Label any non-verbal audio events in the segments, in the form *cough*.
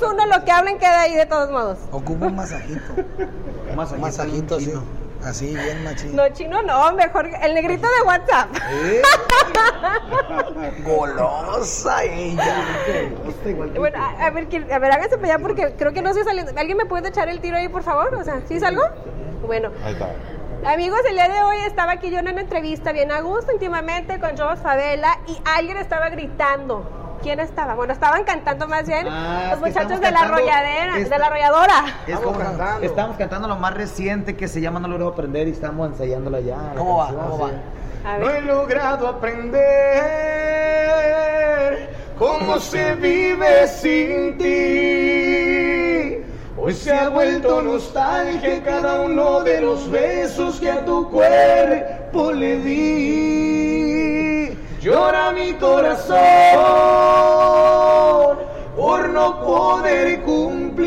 menos uno, lo que hablen queda ahí de todos modos. Ocupo un masajito. Un masajito, Un masajito así. Así, bien machín. No, chino no, mejor el negrito de WhatsApp. ¿Eh? Golosa ella. Bueno, a, a ver, ¿quién- a ver, háganse para allá porque creo que no estoy saliendo. ¿Alguien me puede echar el tiro ahí, por favor? O sea, ¿sí salgo? Bueno, Ahí está. amigos, el día de hoy estaba aquí yo en una entrevista bien a gusto, íntimamente, con Jos Favela y alguien estaba gritando. ¿Quién estaba? Bueno, estaban cantando más bien Ah, los muchachos de la arrolladera, de la arrolladora. Es como cantando. Estamos cantando lo más reciente que se llama No logro aprender y estamos ensayándola ya. la ¿Cómo va? No he logrado aprender cómo se vive sin ti. Hoy se ha vuelto nostalgia cada uno de los besos que a tu cuerpo le di. Llora mi corazón poder cumplir.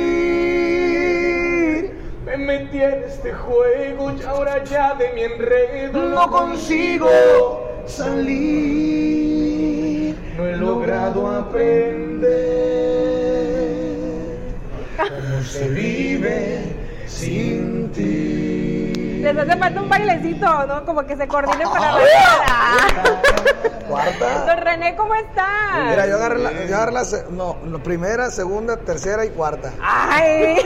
Me metí en este juego y ahora ya de mi enredo no consigo salir. No he logrado aprender cómo se vive sin ti. Les hace falta un bailecito, ¿no? Como que se coordinen para la Cuarta. Don René, ¿cómo está? Mira, yo agarré la, yo agarré la no, la primera, segunda, tercera y cuarta. Ay,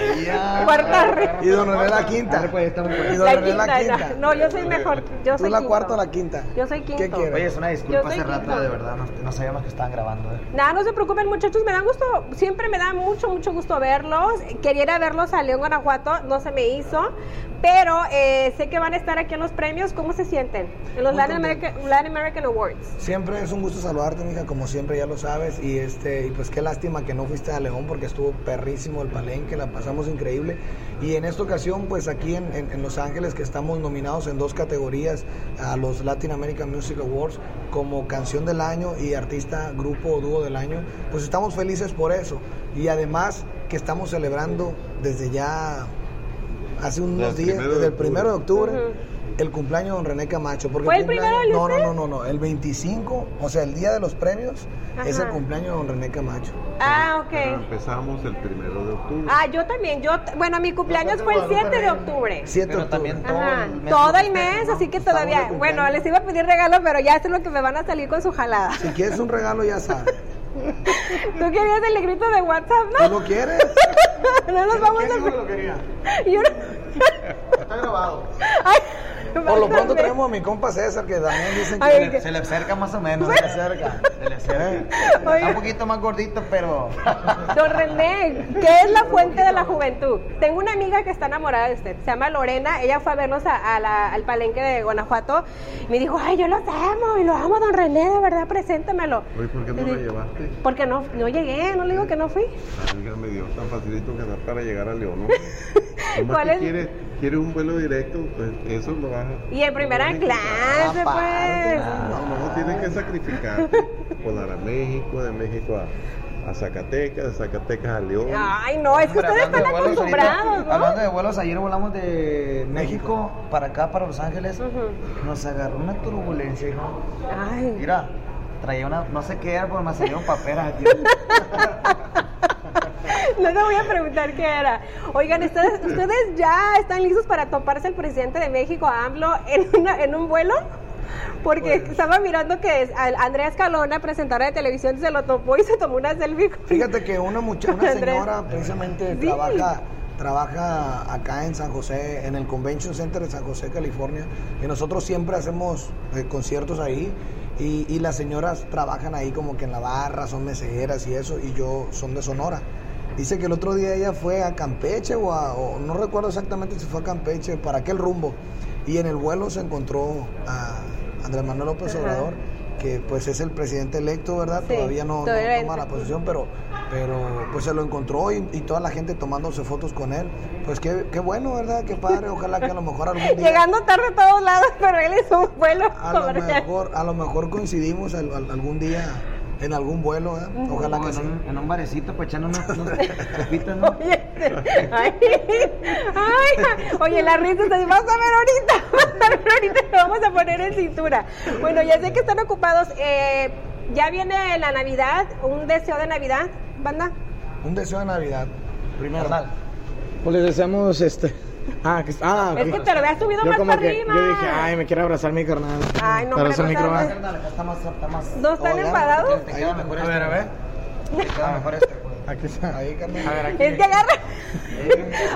cuarta re- Y don René la quinta. Dale, pues, estamos. Y don La René la quinta, quinta. no, yo soy mejor. Yo ¿Tú soy la quinto. cuarta o la quinta? Yo soy quinto. ¿Qué quieres? Oye, es una disculpa hace rato, quinto. de verdad, no, no sabíamos que estaban grabando. ¿eh? Nada, no se preocupen muchachos, me da gusto, siempre me da mucho, mucho gusto verlos. Quería ir a verlos a León, Guanajuato, no se me hizo, pero eh, sé que van a estar aquí en los premios. ¿Cómo se sienten? En los Latin. American, Latin American Awards. Siempre es un gusto saludarte, mija, como siempre ya lo sabes. Y este, y pues qué lástima que no fuiste a León porque estuvo perrísimo el palenque, la pasamos increíble. Y en esta ocasión, pues aquí en, en- en Los Ángeles, que estamos nominados en dos categorías a los Latin American Music Awards como canción del año y artista, grupo o dúo del año, pues estamos felices por eso. Y además que estamos celebrando desde ya hace unos días, desde el primero de octubre, Ujú. El cumpleaños de don René Camacho. Porque ¿Fue el cumpleaños- primero el de no, no, no, no, no, el 25, o sea, el día de los premios, es el cumpleaños de don René Camacho. Ah, Pero ok. empezamos el primero de octubre. Ah, yo también, yo, bueno, mi cumpleaños fue el 7 de octubre. 7 de Pero octubre. también todo Ajá, el mes todo el mes, ¿no? así que todavía, bueno, les iba a pedir regalo, pero ya sé lo que me van a salir con su jalada. Si quieres un regalo, ya sabes. *laughs* Tú querías el negrito de WhatsApp, ¿Tú ¿no? lo quieres? *laughs* No nos vamos a... quería. Yo no- Está grabado. Ay, Por lo pronto tenemos a mi compa César, que también dicen que Ay, le- que- Se le acerca más o menos. se le *laughs* acerca. Se le acerca. Está un poquito más gordito, pero. Don René, ¿qué es la fuente de la juventud? Tengo una amiga que está enamorada de usted, se llama Lorena, ella fue a vernos a- a la- al palenque de Guanajuato y me dijo, ay, yo los amo y lo amo, don René, de verdad, preséntemelo. Oye, ¿por qué no di- llevaste? Porque no, no llegué, no le digo que no fui. Ay, me dio tan facilito que para llegar a León, *laughs* ¿Cuál es? Quiere un vuelo directo, pues eso lo vas a... Y en primera clase, pues. No, no, tienes que sacrificarte. *laughs* Volar a México, de México a, a Zacatecas, de Zacatecas a León. Ay, no, es que ustedes están acostumbrados, ahorita- Hablando ¿no? de vuelos, ayer volamos de México para acá, para Los Ángeles. Nos agarró una turbulencia, hijo. Ay, Mira, traía una, no sé qué era, pero me salieron paperas aquí. *laughs* no te voy a preguntar qué era. Oigan, ¿ustedes, ustedes ya están listos para toparse al presidente de México, AMLO, en, una- en un vuelo? Porque Pues. estaba mirando que es- Andrea Escalona, presentadora de televisión, se lo topó y se tomó una selfie. con- Fíjate que una, mucha, una señora precisamente Sí. trabaja, trabaja acá en San José, en el Convention Center de San José, California, y nosotros siempre hacemos eh, conciertos ahí, y, y las señoras trabajan ahí como que en la barra, son meseras y eso, y yo son de Sonora. Dice que el otro día ella fue a Campeche o, a- o no recuerdo exactamente si fue a Campeche, para aquel rumbo, y en el vuelo se encontró a Andrés Manuel López Ajá. Obrador, que pues es el presidente electo, ¿verdad? Sí, todavía no, toma la posición, pero, pero pues se lo encontró y, y toda la gente tomándose fotos con él. Pues qué, qué bueno, ¿verdad? Qué padre, ojalá que a lo mejor algún día... Llegando tarde a todos lados, pero él hizo un vuelo a lo mejor, a lo mejor coincidimos al- al- algún día en algún vuelo, ¿eh? Ojalá que en, sí. un, en un barecito, pues echando unos *laughs* copitas, ¿no? Oye, este, ay, ay, oye, la risa se vas a ver ahorita, *laughs* vas a ver ahorita te vamos a poner en cintura. Bueno, ya sé que están ocupados. eh, ya viene la Navidad, un deseo de Navidad, banda. Un deseo de Navidad. Primero. Pues les deseamos este. Ah, que, ah, Es que te lo habías subido Yo más como para que- arriba. Yo dije, ay, me quiere abrazar mi carnal. Ay, no, Abrazar hombre, mi no carnal. sabes. Carnal, acá está más, está más. ¿No están Oigan, enfadados? Te queda mejor A este. ver, a ver. Te queda *laughs* mejor este. Aquí está. Ahí, carnal. A ver, aquí. Es que agarra.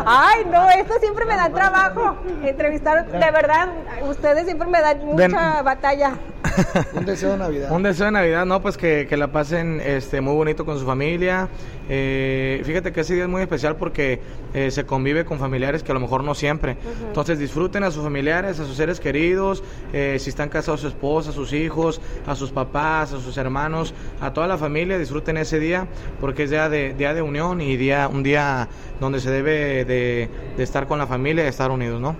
Ay, no, esto siempre me dan trabajo. *laughs* Entrevistar, de verdad, ustedes siempre me dan mucha batalla. *laughs* Un deseo de Navidad. Un deseo de Navidad, no, pues que, que la pasen este, muy bonito con su familia. Eh, fíjate que ese día es muy especial porque eh, se convive con familiares que a lo mejor no siempre. Entonces disfruten a sus familiares, a sus seres queridos, eh, si están casados su esposa, a sus hijos, a sus papás, a sus hermanos, a toda la familia, disfruten ese día porque es día de, día de unión y día, un día donde se debe de, de estar con la familia y estar unidos, ¿no?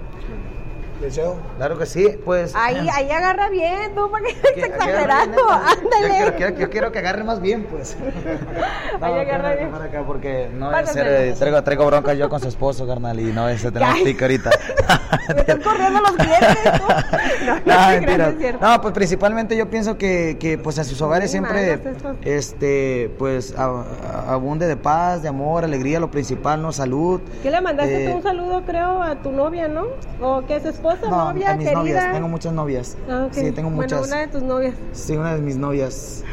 Deseo. Claro que sí, pues. Ahí, ahí agarra bien, tú, estás aquí agarra exagerando. neta. Yo quiero, Ándale. yo quiero que agarre más bien, pues. Ahí *laughs* agarra para bien. para acá, porque no es ser, eh, traigo, traigo bronca yo con su esposo, carnal, y no es tenemos Ay. tic ahorita. *laughs* Me están corriendo los clientes. *laughs* No, no, No, mentira. no. No, pues principalmente yo pienso que, que pues a sus hogares siempre este pues a- a- abunde de paz, de amor, alegría, lo principal, no salud. ¿Qué le mandaste Eh, tú un saludo, creo, a tu novia, no? ¿O que es esposa, No, novia, a mis querida? novias, tengo muchas novias. Ah, ok. Sí, tengo Bueno, muchas. una de tus novias. Sí, una de mis novias.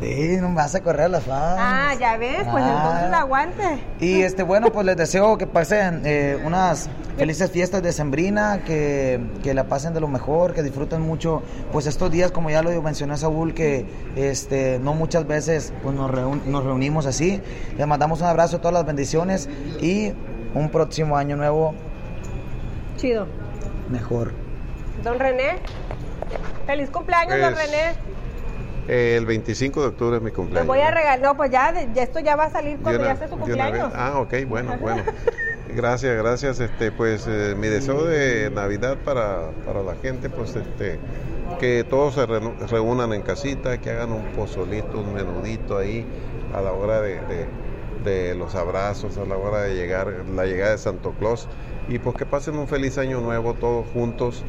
Sí, no me vas a correr a las fans. Ah, ya ves, pues Ah. entonces aguante. Y este, bueno, pues les deseo que pasen eh, unas felices fiestas de Sembrina, que, que la pasen de lo mejor, que disfruten mucho, pues estos días, como ya lo mencionó Saúl, que este, no muchas veces pues, nos, reun- nos reunimos así. Les mandamos un abrazo, todas las bendiciones y un próximo año nuevo Chido. Mejor. Don René. Feliz cumpleaños, don René. El 25 de octubre es mi cumpleaños. voy a regalar. No, pues ya, esto ya va a salir cuando una- ya sea su cumpleaños. Ah, ok, bueno, bueno. Gracias, gracias. Este, pues eh, mi deseo de Navidad para, para la gente, pues este, que todos se reúnan en casita, que hagan un pozolito, un menudito ahí a la hora de, de- de los abrazos, a la hora de llegar, la llegada de Santo Claus, y pues que pasen un feliz año nuevo todos juntos,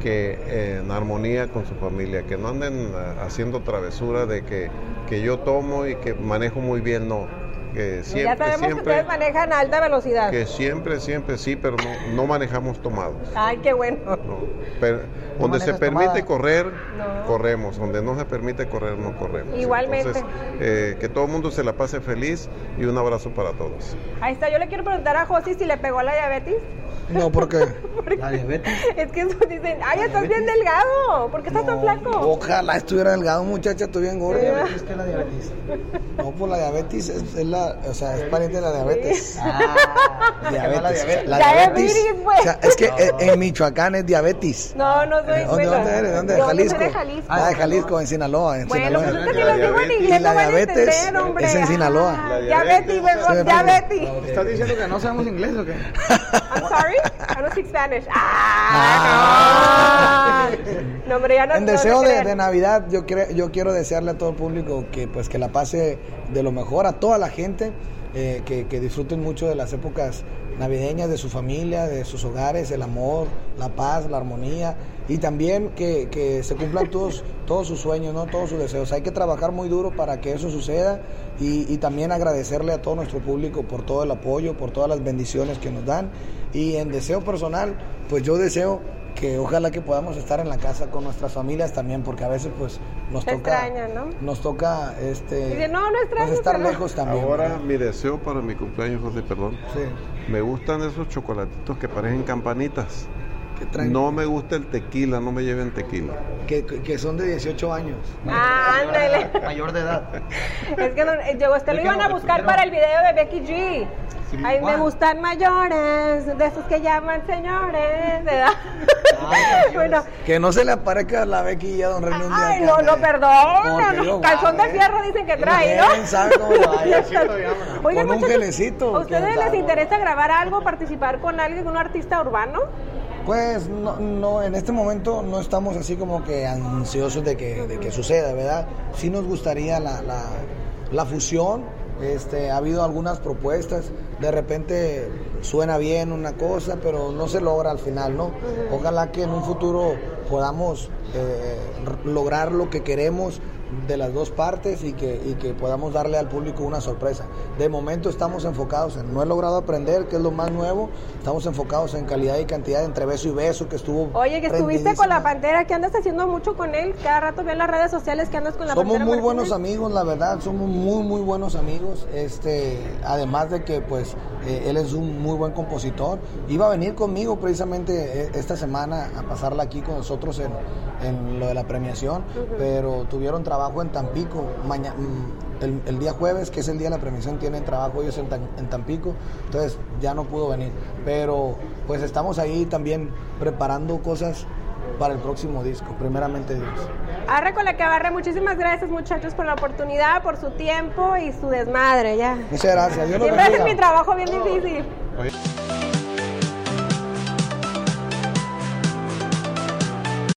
que eh, en armonía con su familia, que no anden ah, haciendo travesura de que, que yo tomo y que manejo muy bien, no. Que siempre, ya sabemos que siempre, ustedes manejan a alta velocidad. que siempre, siempre sí, pero no, no manejamos tomados. Ay, qué bueno. No. Pero donde se permite tomada? correr, corremos. Donde no se permite correr, no corremos. Igualmente. Entonces, eh, que todo el mundo se la pase feliz y un abrazo para todos. Ahí está, yo le quiero preguntar a Josi si le pegó la diabetes. No, *laughs* porque. La diabetes. Es que eso dicen, ay, estás bien delgado. ¿Por qué estás tan flaco? Ojalá estuviera delgado, muchacha, estoy bien gordo. ¿Qué es la diabetes? No, pues la diabetes es, es la, o sea, es pariente de la diabetes. Ah, Diabetes. La diabetes. La Diabetes, diabetes. pues. O sea, es que eh, en Michoacán es diabetes. No, no soy ¿Dónde, bueno, dónde eres? ¿Dónde? Jalisco. de Jalisco. Ah, de Jalisco, en Sinaloa. En Bueno, Sinaloa. pues es que si les digo en diabetes. inglés la no van a diabetes entender, hombre. es en Sinaloa. La Diabetes, diabetes. diabetes. ¿Estás diciendo que no sabemos inglés o qué? I'm sorry, I don't speak Spanish. Ah, no. No, hombre, ya no En deseo se de, Navidad, yo, yo quiero desearle a todo el público que pues que la pase de lo mejor, a toda la gente, eh, que, que disfruten mucho de las épocas navideñas, de su familia, de sus hogares, el amor, la paz, la armonía, y también que, que se cumplan todos, *laughs* todos sus sueños, ¿no? todos sus deseos. Hay que trabajar muy duro para que eso suceda y, y también agradecerle a todo nuestro público por todo el apoyo, por todas las bendiciones que nos dan. Y en deseo personal, pues yo deseo que ojalá que podamos estar en la casa con nuestras familias también, porque a veces pues nos Se toca, extraña, ¿no? nos toca este, Dice, no, no extraño, pues, estar pero- lejos también. Ahora ¿verdad? mi deseo para mi cumpleaños, José, perdón. Sí, Me gustan esos chocolatitos que parecen campanitas. No me gusta el tequila, no me lleven tequila. que, que- son de 18 años. Ah, ándale. Mayor de edad. *laughs* Es que no, eh, yo, usted lo iban a buscar para el video de Becky G. Ay, me gustan mayores, de esos que llaman señores, ¿verdad? *laughs* bueno, Que no se le aparezca la Becky y a Don René un día ay, no, no, perdón, no, calzón de fierro dicen que trae, ¿no? ¿Quién sabe cómo lo vaya? Oigan, Con un muchachos, gelecito, ¿a ustedes les interesa grabar algo, participar con alguien, un artista urbano? Pues no, no, en este momento no estamos así como que ansiosos de que, de que suceda, ¿verdad? Sí nos gustaría la, la, la fusión, este, ha habido algunas propuestas, de repente suena bien una cosa, pero no se logra al final, ¿no? Ojalá que en un futuro podamos eh, lograr lo que queremos de las dos partes y que, y que podamos darle al público una sorpresa. De momento estamos enfocados en, no he logrado aprender, que es lo más nuevo, estamos enfocados en calidad y cantidad entre beso y beso, que estuvo... Oye, que estuviste con la. Pantera, que andas haciendo mucho con él, cada rato veo en las redes sociales que andas con la Somos Pantera. muy por buenos amigos, la verdad, somos muy, muy buenos amigos. Este, además de que, pues, eh, él es un muy buen compositor. Iba a venir conmigo precisamente eh, esta semana a pasarla aquí con nosotros en, en lo de la premiación, pero tuvieron trabajo en Tampico. Maña- mm, el, el día jueves, que es el día de la premiación, tienen trabajo ellos en, Tan- en Tampico, entonces ya no pudo venir. Pero, pues, estamos ahí también preparando cosas para el próximo disco, primeramente Dios. Arre con la que barre, muchísimas gracias muchachos por la oportunidad, por su tiempo y su desmadre, ya. Muchas gracias. Dios Siempre hacen bendiga. mi trabajo bien difícil. Oye.